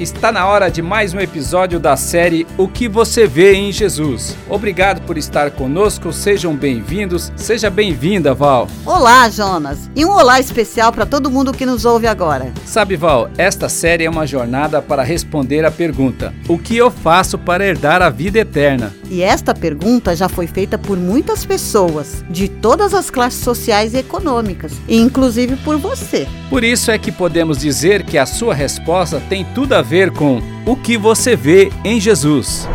está na hora de mais um episódio da série O que você vê em Jesus. Obrigado por estar conosco, sejam bem-vindos, seja bem-vinda, Val. Olá, Jonas, e um olá especial para todo mundo que nos ouve agora. Sabe, Val, esta série é uma jornada para responder a pergunta: O que eu faço para herdar a vida eterna? E esta pergunta já foi feita por muitas pessoas, de todas as classes sociais e econômicas, e inclusive por você. Por isso é que podemos dizer que a sua resposta tem tudo a ver com o que você vê em Jesus.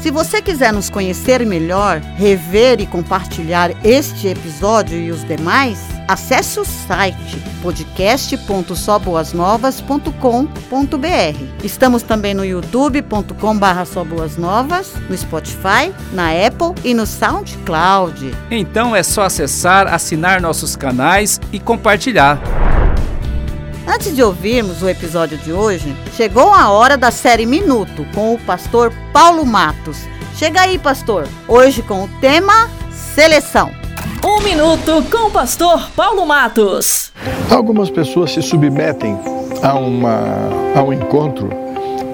Se você quiser nos conhecer melhor, rever e compartilhar este episódio e os demais, acesse o site podcast.soboasnovas.com.br. Estamos também no youtube.com.br soboasnovas, no Spotify, na Apple e no SoundCloud. Então é só acessar, assinar nossos canais e compartilhar. Antes de ouvirmos o episódio de hoje, chegou a hora da série Minuto com o pastor Paulo Matos. Chega aí, pastor, hoje com o tema Seleção. Um minuto com o pastor Paulo Matos. Algumas pessoas se submetem a, uma, a um encontro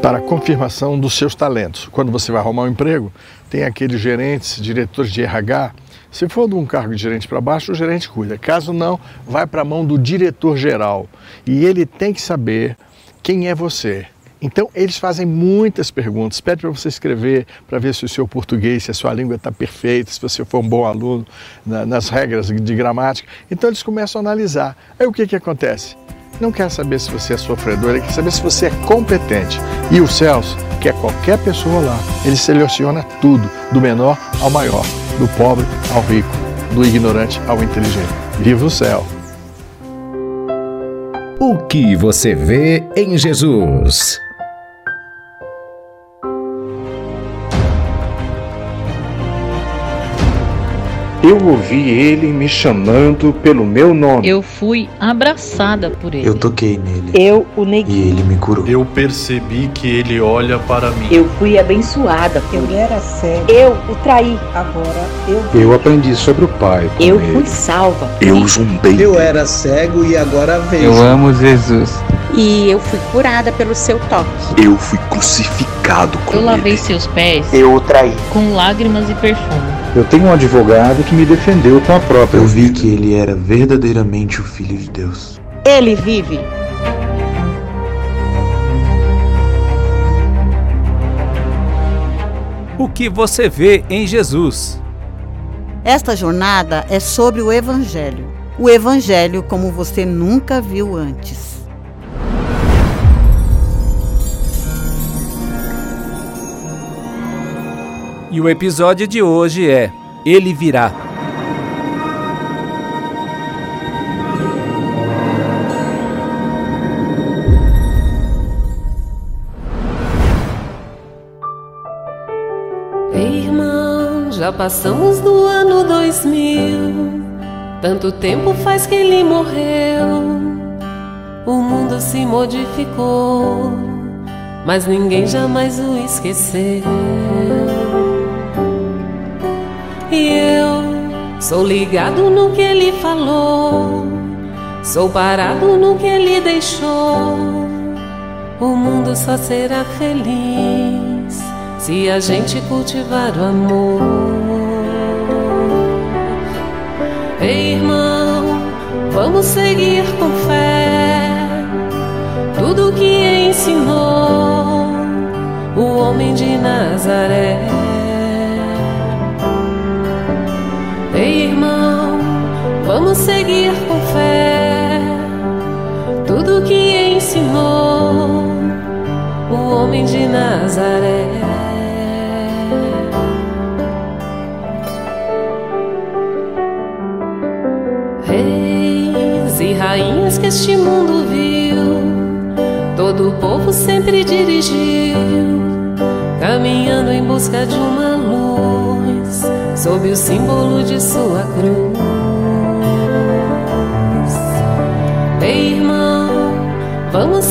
para confirmação dos seus talentos. Quando você vai arrumar um emprego, tem aqueles gerentes, diretores de RH se for de um cargo de gerente para baixo, o gerente cuida. Caso não, vai para a mão do diretor geral. E ele tem que saber quem é você. Então, eles fazem muitas perguntas. Pede para você escrever para ver se o seu português, se a sua língua está perfeita, se você for um bom aluno na, nas regras de gramática. Então, eles começam a analisar. Aí, o que, que acontece? Não quer saber se você é sofredor, ele quer saber se você é competente. E o Celso, que é qualquer pessoa lá, ele seleciona tudo, do menor ao maior do pobre ao rico, do ignorante ao inteligente. Viva o céu! O que você vê em Jesus? Eu ouvi ele me chamando pelo meu nome. Eu fui abraçada por ele. Eu toquei nele. Eu o neguei. E ele me curou. Eu percebi que ele olha para mim. Eu fui abençoada. Eu era cego. Eu o traí. Agora eu. Eu aprendi sobre o Pai. Eu ele. fui salva. Eu zumbei. Eu era cego e agora vejo. Eu amo Jesus. E eu fui curada pelo seu toque. Eu fui crucificado com Eu lavei ele. seus pés. Eu o traí. Com lágrimas e perfume. Eu tenho um advogado que me defendeu com a própria. Eu vi que ele era verdadeiramente o Filho de Deus. Ele vive. O que você vê em Jesus? Esta jornada é sobre o Evangelho. O Evangelho como você nunca viu antes. E o episódio de hoje é Ele Virá. Ei, irmão, já passamos do ano 2000. Tanto tempo faz que ele morreu. O mundo se modificou, mas ninguém jamais o esqueceu. Eu sou ligado no que ele falou, sou parado no que ele deixou. O mundo só será feliz se a gente cultivar o amor. Ei, irmão, vamos seguir com fé tudo que ensinou o homem de Nazaré. Seguir com fé tudo que ensinou o homem de Nazaré. Reis e rainhas que este mundo viu, todo o povo sempre dirigiu, caminhando em busca de uma luz sob o símbolo de sua cruz.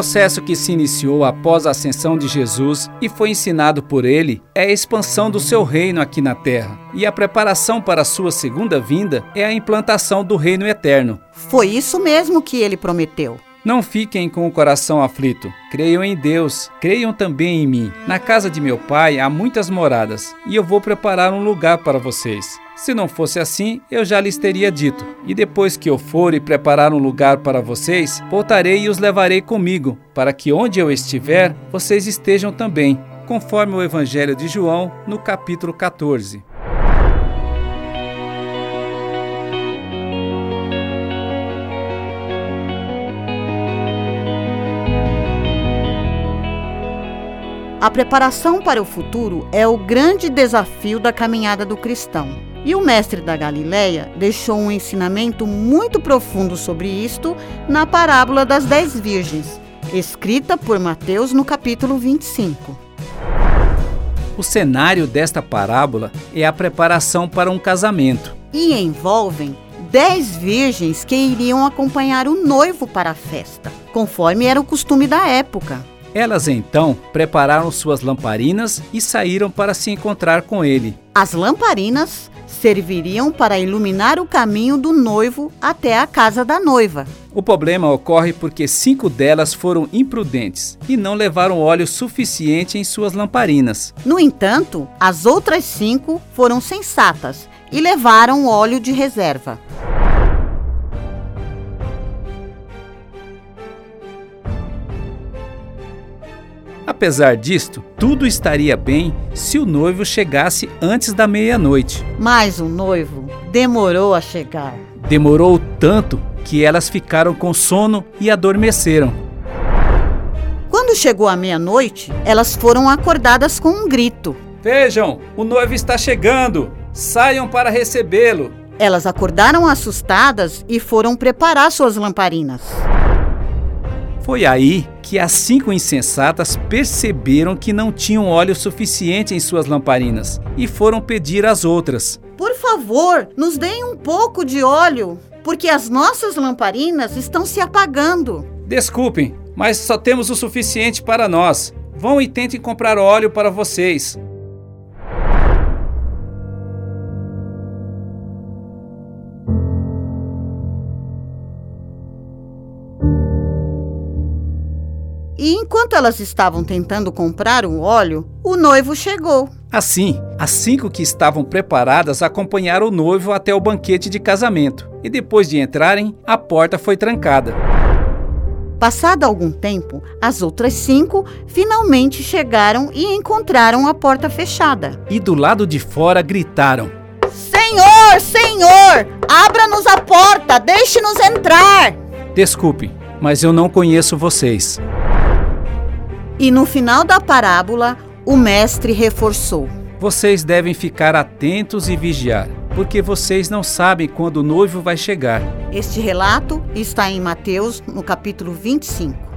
Processo que se iniciou após a ascensão de Jesus e foi ensinado por ele é a expansão do seu reino aqui na terra. E a preparação para a sua segunda vinda é a implantação do reino eterno. Foi isso mesmo que ele prometeu. Não fiquem com o coração aflito. Creiam em Deus, creiam também em mim. Na casa de meu pai há muitas moradas, e eu vou preparar um lugar para vocês. Se não fosse assim, eu já lhes teria dito. E depois que eu for e preparar um lugar para vocês, voltarei e os levarei comigo, para que onde eu estiver, vocês estejam também, conforme o Evangelho de João, no capítulo 14. A preparação para o futuro é o grande desafio da caminhada do cristão. E o mestre da Galileia deixou um ensinamento muito profundo sobre isto na parábola das dez virgens, escrita por Mateus no capítulo 25. O cenário desta parábola é a preparação para um casamento. E envolvem dez virgens que iriam acompanhar o noivo para a festa, conforme era o costume da época. Elas então prepararam suas lamparinas e saíram para se encontrar com ele. As lamparinas serviriam para iluminar o caminho do noivo até a casa da noiva. O problema ocorre porque cinco delas foram imprudentes e não levaram óleo suficiente em suas lamparinas. No entanto, as outras cinco foram sensatas e levaram óleo de reserva. Apesar disto, tudo estaria bem se o noivo chegasse antes da meia-noite. Mas o noivo demorou a chegar. Demorou tanto que elas ficaram com sono e adormeceram. Quando chegou a meia-noite, elas foram acordadas com um grito. Vejam, o noivo está chegando! Saiam para recebê-lo! Elas acordaram assustadas e foram preparar suas lamparinas. Foi aí que as cinco insensatas perceberam que não tinham óleo suficiente em suas lamparinas e foram pedir às outras: Por favor, nos deem um pouco de óleo, porque as nossas lamparinas estão se apagando. Desculpem, mas só temos o suficiente para nós. Vão e tentem comprar óleo para vocês. Enquanto elas estavam tentando comprar o óleo, o noivo chegou. Assim, as cinco que estavam preparadas acompanharam o noivo até o banquete de casamento. E depois de entrarem, a porta foi trancada. Passado algum tempo, as outras cinco finalmente chegaram e encontraram a porta fechada. E do lado de fora gritaram: Senhor, Senhor, abra-nos a porta, deixe-nos entrar. Desculpe, mas eu não conheço vocês. E no final da parábola, o mestre reforçou: Vocês devem ficar atentos e vigiar, porque vocês não sabem quando o noivo vai chegar. Este relato está em Mateus, no capítulo 25.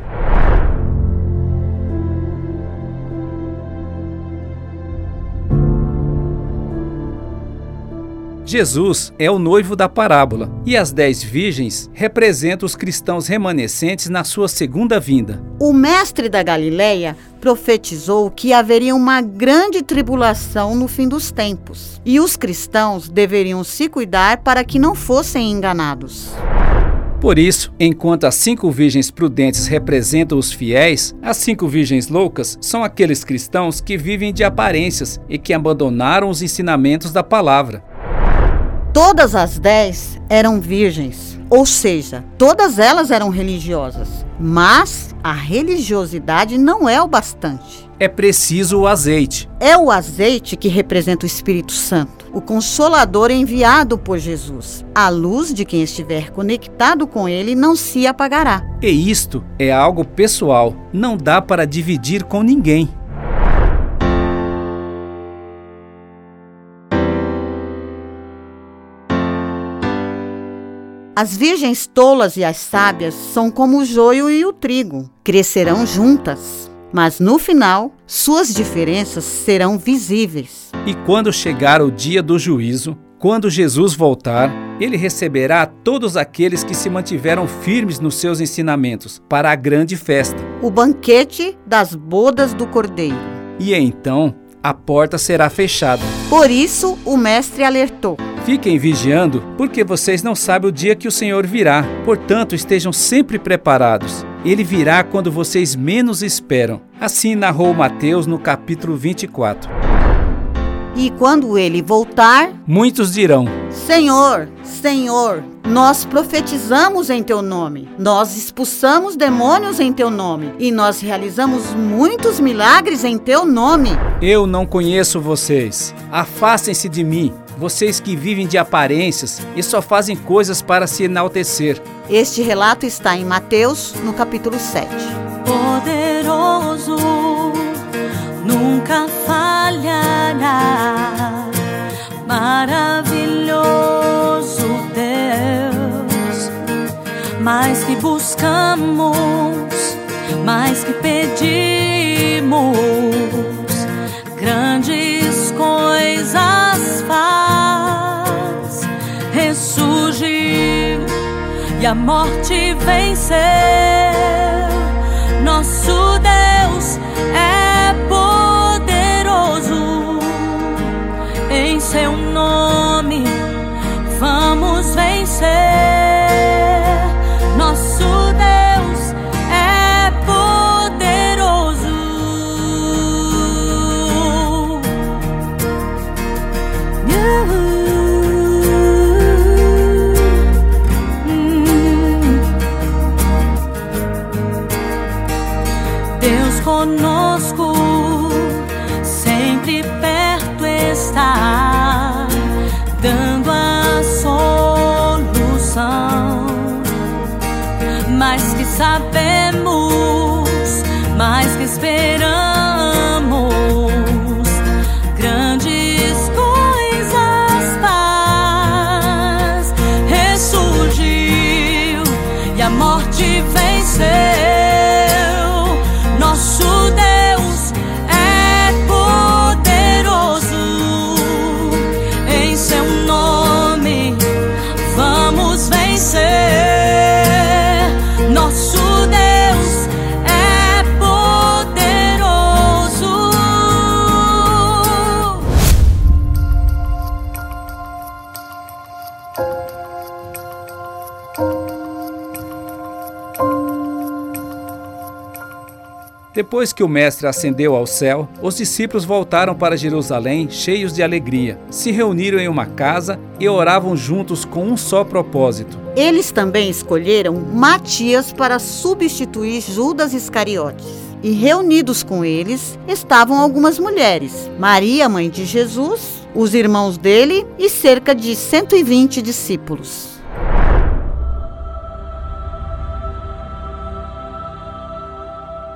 Jesus é o noivo da parábola e as dez virgens representam os cristãos remanescentes na sua segunda vinda. O mestre da Galileia profetizou que haveria uma grande tribulação no fim dos tempos e os cristãos deveriam se cuidar para que não fossem enganados. Por isso, enquanto as cinco virgens prudentes representam os fiéis, as cinco virgens loucas são aqueles cristãos que vivem de aparências e que abandonaram os ensinamentos da palavra. Todas as dez eram virgens, ou seja, todas elas eram religiosas. Mas a religiosidade não é o bastante. É preciso o azeite. É o azeite que representa o Espírito Santo, o Consolador enviado por Jesus. A luz de quem estiver conectado com ele não se apagará. E isto é algo pessoal, não dá para dividir com ninguém. As virgens tolas e as sábias são como o joio e o trigo, crescerão juntas, mas no final suas diferenças serão visíveis. E quando chegar o dia do juízo, quando Jesus voltar, ele receberá todos aqueles que se mantiveram firmes nos seus ensinamentos para a grande festa o banquete das bodas do Cordeiro. E então a porta será fechada. Por isso o mestre alertou. Fiquem vigiando, porque vocês não sabem o dia que o Senhor virá. Portanto, estejam sempre preparados. Ele virá quando vocês menos esperam. Assim narrou Mateus no capítulo 24. E quando ele voltar, muitos dirão: Senhor, Senhor, nós profetizamos em teu nome, nós expulsamos demônios em teu nome e nós realizamos muitos milagres em teu nome. Eu não conheço vocês. Afastem-se de mim, vocês que vivem de aparências e só fazem coisas para se enaltecer. Este relato está em Mateus, no capítulo 7. Poderoso, nunca falhará. Maravilhoso Deus, mais que buscamos, mais que pedimos, grandes coisas faz. Ressurgiu e a morte venceu. Nosso Deus seu nome. Vamos vencer. Depois que o mestre ascendeu ao céu, os discípulos voltaram para Jerusalém cheios de alegria. Se reuniram em uma casa e oravam juntos com um só propósito. Eles também escolheram Matias para substituir Judas Iscariotes. E reunidos com eles estavam algumas mulheres: Maria, mãe de Jesus, os irmãos dele e cerca de 120 discípulos.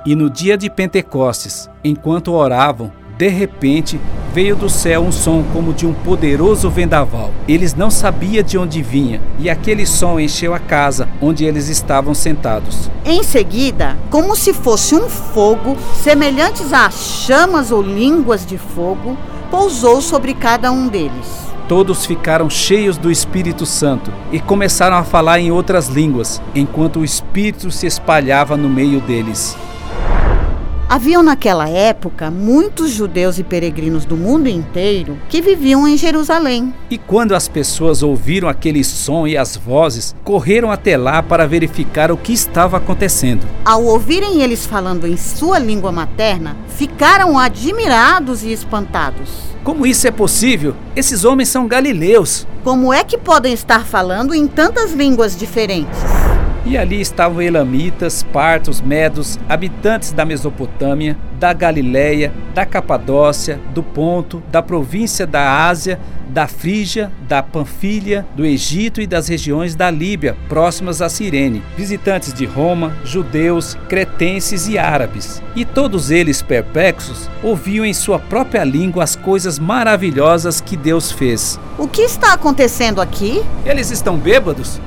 E no dia de Pentecostes, enquanto oravam, de repente veio do céu um som como de um poderoso vendaval. Eles não sabiam de onde vinha, e aquele som encheu a casa onde eles estavam sentados. Em seguida, como se fosse um fogo, semelhantes a chamas ou línguas de fogo, pousou sobre cada um deles. Todos ficaram cheios do Espírito Santo e começaram a falar em outras línguas, enquanto o Espírito se espalhava no meio deles. Haviam naquela época muitos judeus e peregrinos do mundo inteiro que viviam em Jerusalém. E quando as pessoas ouviram aquele som e as vozes, correram até lá para verificar o que estava acontecendo. Ao ouvirem eles falando em sua língua materna, ficaram admirados e espantados. Como isso é possível? Esses homens são galileus. Como é que podem estar falando em tantas línguas diferentes? E ali estavam elamitas, partos, medos, habitantes da Mesopotâmia, da Galiléia, da Capadócia, do Ponto, da província da Ásia, da Frígia, da Panfilha, do Egito e das regiões da Líbia, próximas a Cirene, visitantes de Roma, judeus, cretenses e árabes. E todos eles, perplexos, ouviam em sua própria língua as coisas maravilhosas que Deus fez. O que está acontecendo aqui? Eles estão bêbados?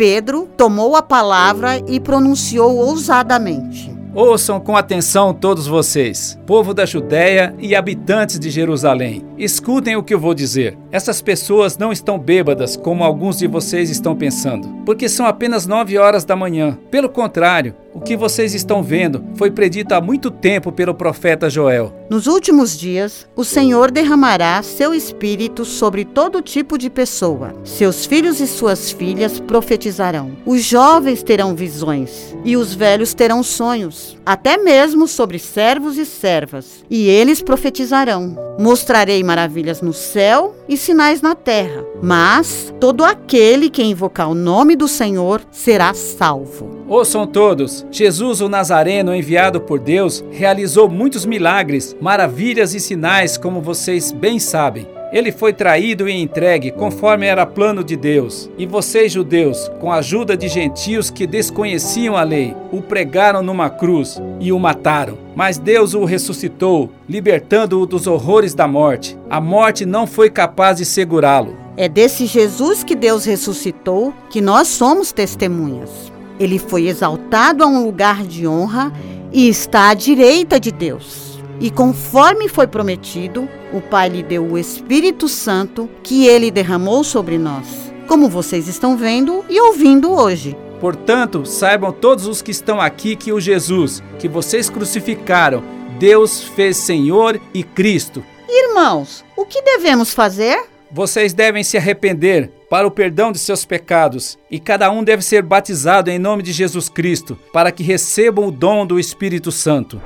Pedro tomou a palavra e pronunciou ousadamente: Ouçam com atenção todos vocês, povo da Judéia e habitantes de Jerusalém. Escutem o que eu vou dizer. Essas pessoas não estão bêbadas como alguns de vocês estão pensando, porque são apenas nove horas da manhã. Pelo contrário, o que vocês estão vendo foi predito há muito tempo pelo profeta Joel. Nos últimos dias, o Senhor derramará seu espírito sobre todo tipo de pessoa. Seus filhos e suas filhas profetizarão. Os jovens terão visões e os velhos terão sonhos, até mesmo sobre servos e servas, e eles profetizarão. Mostrarei maravilhas no céu e sinais na terra, mas todo aquele que invocar o nome do Senhor será salvo. Ouçam todos: Jesus, o Nazareno, enviado por Deus, realizou muitos milagres, maravilhas e sinais, como vocês bem sabem. Ele foi traído e entregue conforme era plano de Deus. E vocês, judeus, com a ajuda de gentios que desconheciam a lei, o pregaram numa cruz e o mataram. Mas Deus o ressuscitou, libertando-o dos horrores da morte. A morte não foi capaz de segurá-lo. É desse Jesus que Deus ressuscitou que nós somos testemunhas. Ele foi exaltado a um lugar de honra e está à direita de Deus. E conforme foi prometido, o Pai lhe deu o Espírito Santo que ele derramou sobre nós, como vocês estão vendo e ouvindo hoje. Portanto, saibam todos os que estão aqui que o Jesus, que vocês crucificaram, Deus fez Senhor e Cristo. Irmãos, o que devemos fazer? Vocês devem se arrepender para o perdão de seus pecados, e cada um deve ser batizado em nome de Jesus Cristo, para que recebam o dom do Espírito Santo.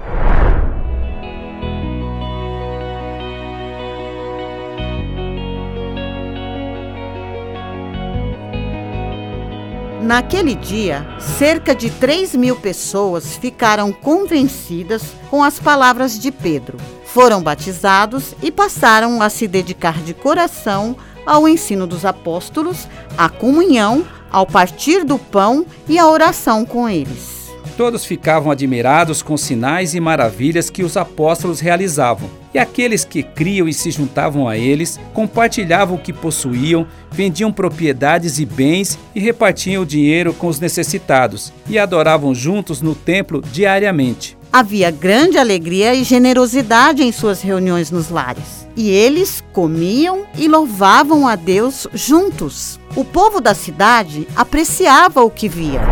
Naquele dia, cerca de 3 mil pessoas ficaram convencidas com as palavras de Pedro. Foram batizados e passaram a se dedicar de coração ao ensino dos apóstolos, à comunhão, ao partir do pão e à oração com eles. Todos ficavam admirados com os sinais e maravilhas que os apóstolos realizavam. E aqueles que criam e se juntavam a eles, compartilhavam o que possuíam, vendiam propriedades e bens e repartiam o dinheiro com os necessitados, e adoravam juntos no templo diariamente. Havia grande alegria e generosidade em suas reuniões nos lares. E eles comiam e louvavam a Deus juntos. O povo da cidade apreciava o que via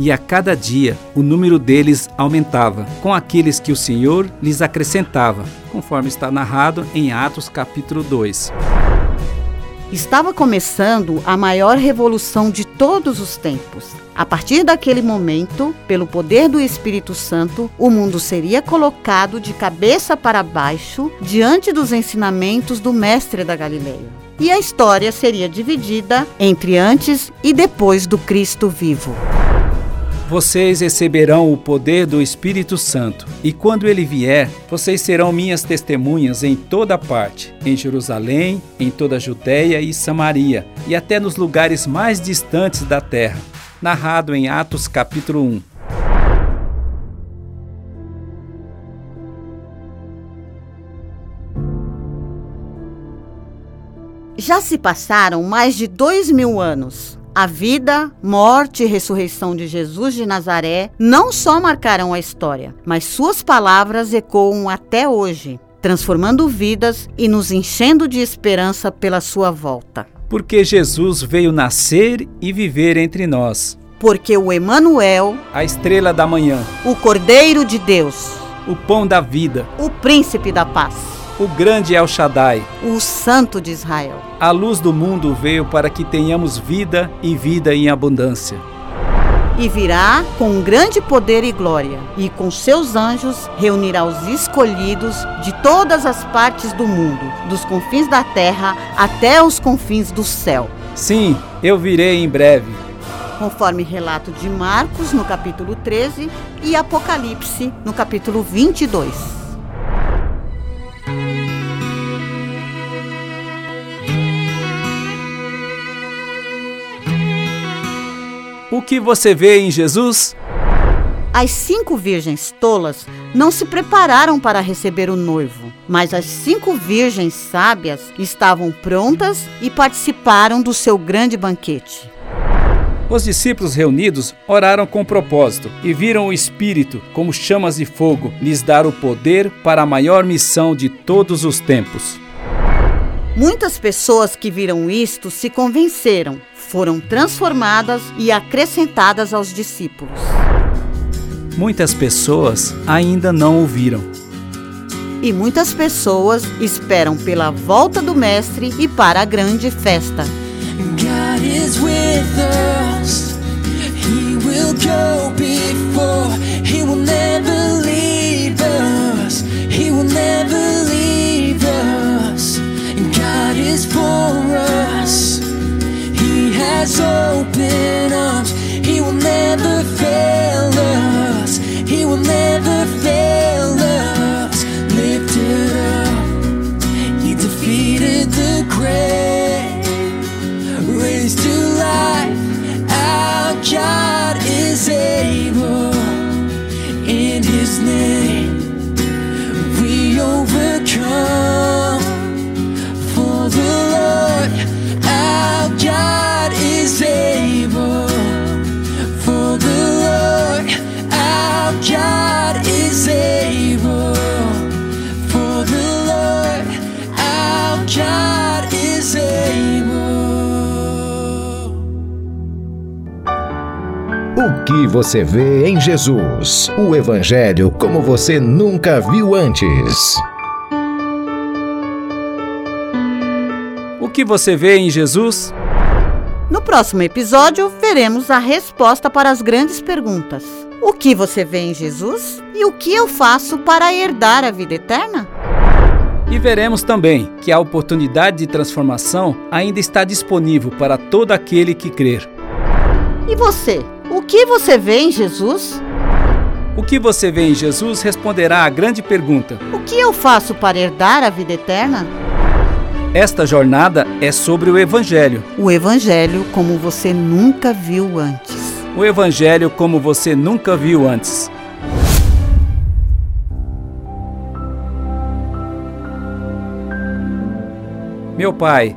e a cada dia o número deles aumentava, com aqueles que o Senhor lhes acrescentava, conforme está narrado em Atos capítulo 2. Estava começando a maior revolução de todos os tempos. A partir daquele momento, pelo poder do Espírito Santo, o mundo seria colocado de cabeça para baixo diante dos ensinamentos do Mestre da Galileia. E a história seria dividida entre antes e depois do Cristo vivo. Vocês receberão o poder do Espírito Santo, e quando ele vier, vocês serão minhas testemunhas em toda parte, em Jerusalém, em toda a Judéia e Samaria, e até nos lugares mais distantes da terra. Narrado em Atos capítulo 1. Já se passaram mais de dois mil anos. A vida, morte e ressurreição de Jesus de Nazaré não só marcarão a história, mas suas palavras ecoam até hoje. transformando vidas e nos enchendo de esperança pela sua volta. Porque Jesus veio nascer e viver entre nós. Porque o Emanuel, a estrela da manhã, o Cordeiro de Deus, o pão da vida, o príncipe da paz, o grande El Shaddai, o santo de Israel. A luz do mundo veio para que tenhamos vida e vida em abundância. E virá com grande poder e glória, e com seus anjos reunirá os escolhidos de todas as partes do mundo, dos confins da terra até os confins do céu. Sim, eu virei em breve conforme relato de Marcos no capítulo 13 e Apocalipse no capítulo 22. O que você vê em Jesus? As cinco virgens tolas não se prepararam para receber o noivo, mas as cinco virgens sábias estavam prontas e participaram do seu grande banquete. Os discípulos reunidos oraram com propósito e viram o Espírito, como chamas de fogo, lhes dar o poder para a maior missão de todos os tempos. Muitas pessoas que viram isto se convenceram, foram transformadas e acrescentadas aos discípulos. Muitas pessoas ainda não ouviram. E muitas pessoas esperam pela volta do Mestre e para a grande festa. God is with us. He will go before. He will never O que você vê em Jesus? O Evangelho como você nunca viu antes. O que você vê em Jesus? No próximo episódio, veremos a resposta para as grandes perguntas: O que você vê em Jesus? E o que eu faço para herdar a vida eterna? E veremos também que a oportunidade de transformação ainda está disponível para todo aquele que crer. E você? O que você vê em Jesus? O que você vê em Jesus responderá à grande pergunta: O que eu faço para herdar a vida eterna? Esta jornada é sobre o Evangelho. O Evangelho como você nunca viu antes. O Evangelho como você nunca viu antes. Meu Pai,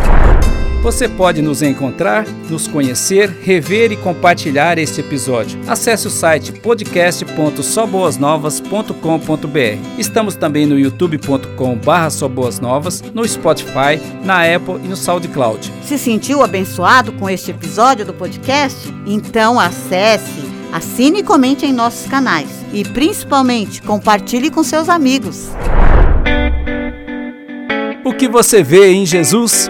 Você pode nos encontrar, nos conhecer, rever e compartilhar este episódio. Acesse o site podcast.soboasnovas.com.br. Estamos também no youtube.com/soboasnovas, no Spotify, na Apple e no SoundCloud. Se sentiu abençoado com este episódio do podcast? Então acesse, assine e comente em nossos canais e principalmente compartilhe com seus amigos. O que você vê em Jesus?